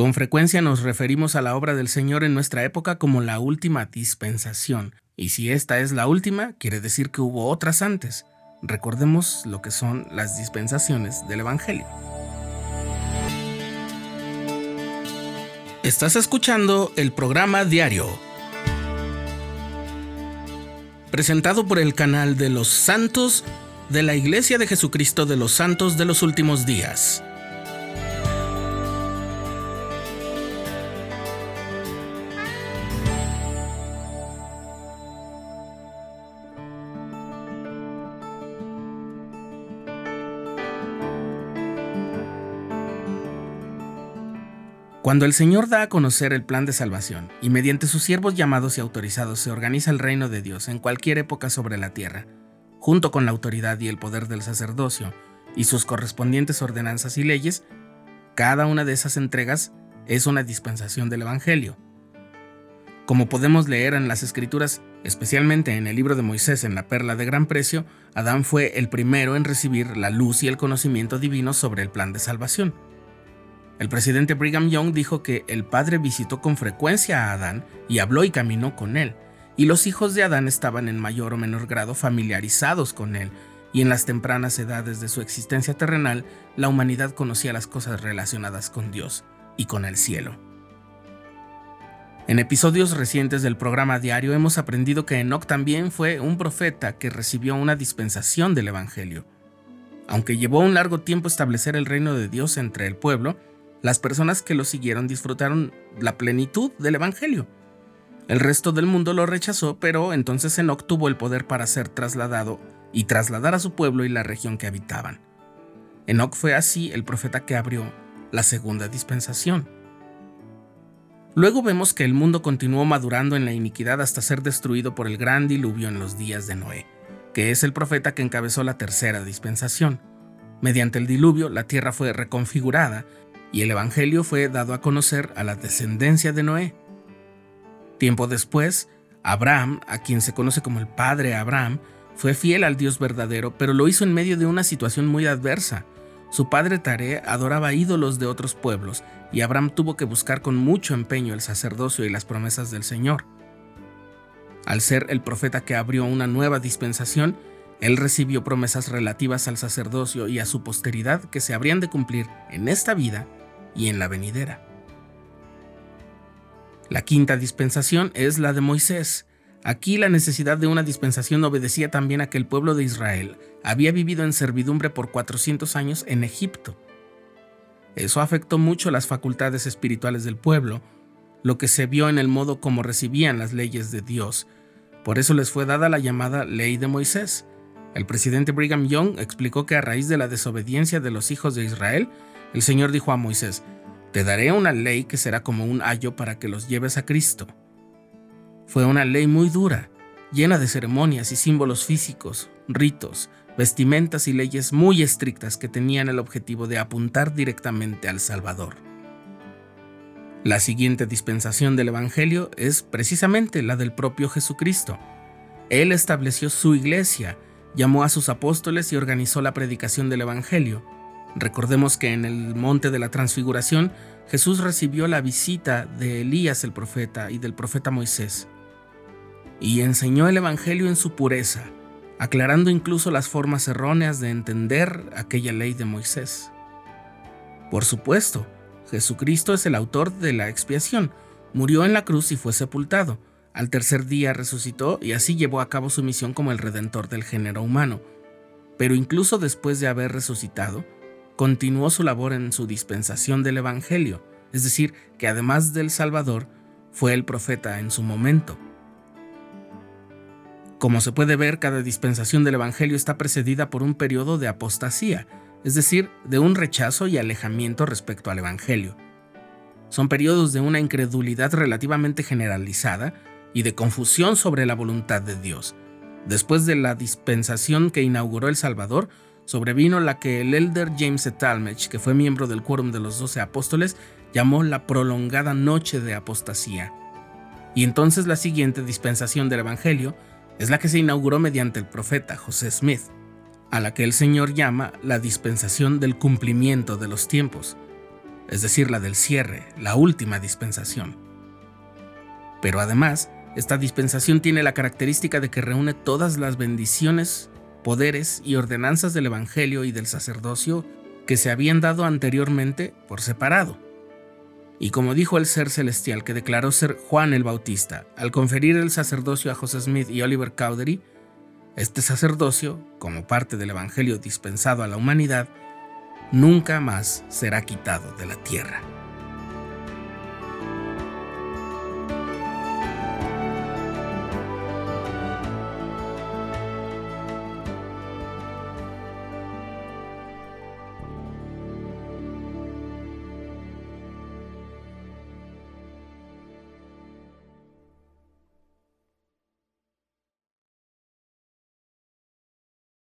Con frecuencia nos referimos a la obra del Señor en nuestra época como la última dispensación, y si esta es la última, quiere decir que hubo otras antes. Recordemos lo que son las dispensaciones del Evangelio. Estás escuchando el programa diario, presentado por el canal de los santos de la Iglesia de Jesucristo de los Santos de los Últimos Días. Cuando el Señor da a conocer el plan de salvación y mediante sus siervos llamados y autorizados se organiza el reino de Dios en cualquier época sobre la tierra, junto con la autoridad y el poder del sacerdocio y sus correspondientes ordenanzas y leyes, cada una de esas entregas es una dispensación del Evangelio. Como podemos leer en las Escrituras, especialmente en el libro de Moisés en la Perla de Gran Precio, Adán fue el primero en recibir la luz y el conocimiento divino sobre el plan de salvación. El presidente Brigham Young dijo que el padre visitó con frecuencia a Adán y habló y caminó con él, y los hijos de Adán estaban en mayor o menor grado familiarizados con él, y en las tempranas edades de su existencia terrenal, la humanidad conocía las cosas relacionadas con Dios y con el cielo. En episodios recientes del programa diario hemos aprendido que Enoch también fue un profeta que recibió una dispensación del Evangelio. Aunque llevó un largo tiempo establecer el reino de Dios entre el pueblo, las personas que lo siguieron disfrutaron la plenitud del Evangelio. El resto del mundo lo rechazó, pero entonces Enoch tuvo el poder para ser trasladado y trasladar a su pueblo y la región que habitaban. Enoch fue así el profeta que abrió la segunda dispensación. Luego vemos que el mundo continuó madurando en la iniquidad hasta ser destruido por el gran diluvio en los días de Noé, que es el profeta que encabezó la tercera dispensación. Mediante el diluvio, la tierra fue reconfigurada y el Evangelio fue dado a conocer a la descendencia de Noé. Tiempo después, Abraham, a quien se conoce como el padre Abraham, fue fiel al Dios verdadero, pero lo hizo en medio de una situación muy adversa. Su padre Tare adoraba ídolos de otros pueblos, y Abraham tuvo que buscar con mucho empeño el sacerdocio y las promesas del Señor. Al ser el profeta que abrió una nueva dispensación, él recibió promesas relativas al sacerdocio y a su posteridad que se habrían de cumplir en esta vida y en la venidera. La quinta dispensación es la de Moisés. Aquí la necesidad de una dispensación obedecía también a que el pueblo de Israel había vivido en servidumbre por 400 años en Egipto. Eso afectó mucho las facultades espirituales del pueblo, lo que se vio en el modo como recibían las leyes de Dios. Por eso les fue dada la llamada ley de Moisés. El presidente Brigham Young explicó que a raíz de la desobediencia de los hijos de Israel, el Señor dijo a Moisés, Te daré una ley que será como un ayo para que los lleves a Cristo. Fue una ley muy dura, llena de ceremonias y símbolos físicos, ritos, vestimentas y leyes muy estrictas que tenían el objetivo de apuntar directamente al Salvador. La siguiente dispensación del Evangelio es precisamente la del propio Jesucristo. Él estableció su iglesia, llamó a sus apóstoles y organizó la predicación del Evangelio, Recordemos que en el monte de la transfiguración Jesús recibió la visita de Elías el profeta y del profeta Moisés, y enseñó el Evangelio en su pureza, aclarando incluso las formas erróneas de entender aquella ley de Moisés. Por supuesto, Jesucristo es el autor de la expiación, murió en la cruz y fue sepultado, al tercer día resucitó y así llevó a cabo su misión como el redentor del género humano. Pero incluso después de haber resucitado, continuó su labor en su dispensación del Evangelio, es decir, que además del Salvador, fue el profeta en su momento. Como se puede ver, cada dispensación del Evangelio está precedida por un periodo de apostasía, es decir, de un rechazo y alejamiento respecto al Evangelio. Son periodos de una incredulidad relativamente generalizada y de confusión sobre la voluntad de Dios. Después de la dispensación que inauguró el Salvador, sobrevino la que el elder James de Talmage, que fue miembro del quórum de los doce apóstoles, llamó la prolongada noche de apostasía. Y entonces la siguiente dispensación del Evangelio es la que se inauguró mediante el profeta José Smith, a la que el Señor llama la dispensación del cumplimiento de los tiempos. es decir, la del cierre, la última dispensación. Pero además, esta dispensación tiene la característica de que reúne todas las bendiciones, poderes y ordenanzas del Evangelio y del sacerdocio que se habían dado anteriormente por separado. Y como dijo el ser celestial que declaró ser Juan el Bautista, al conferir el sacerdocio a José Smith y Oliver Cowdery, este sacerdocio, como parte del Evangelio dispensado a la humanidad, nunca más será quitado de la tierra.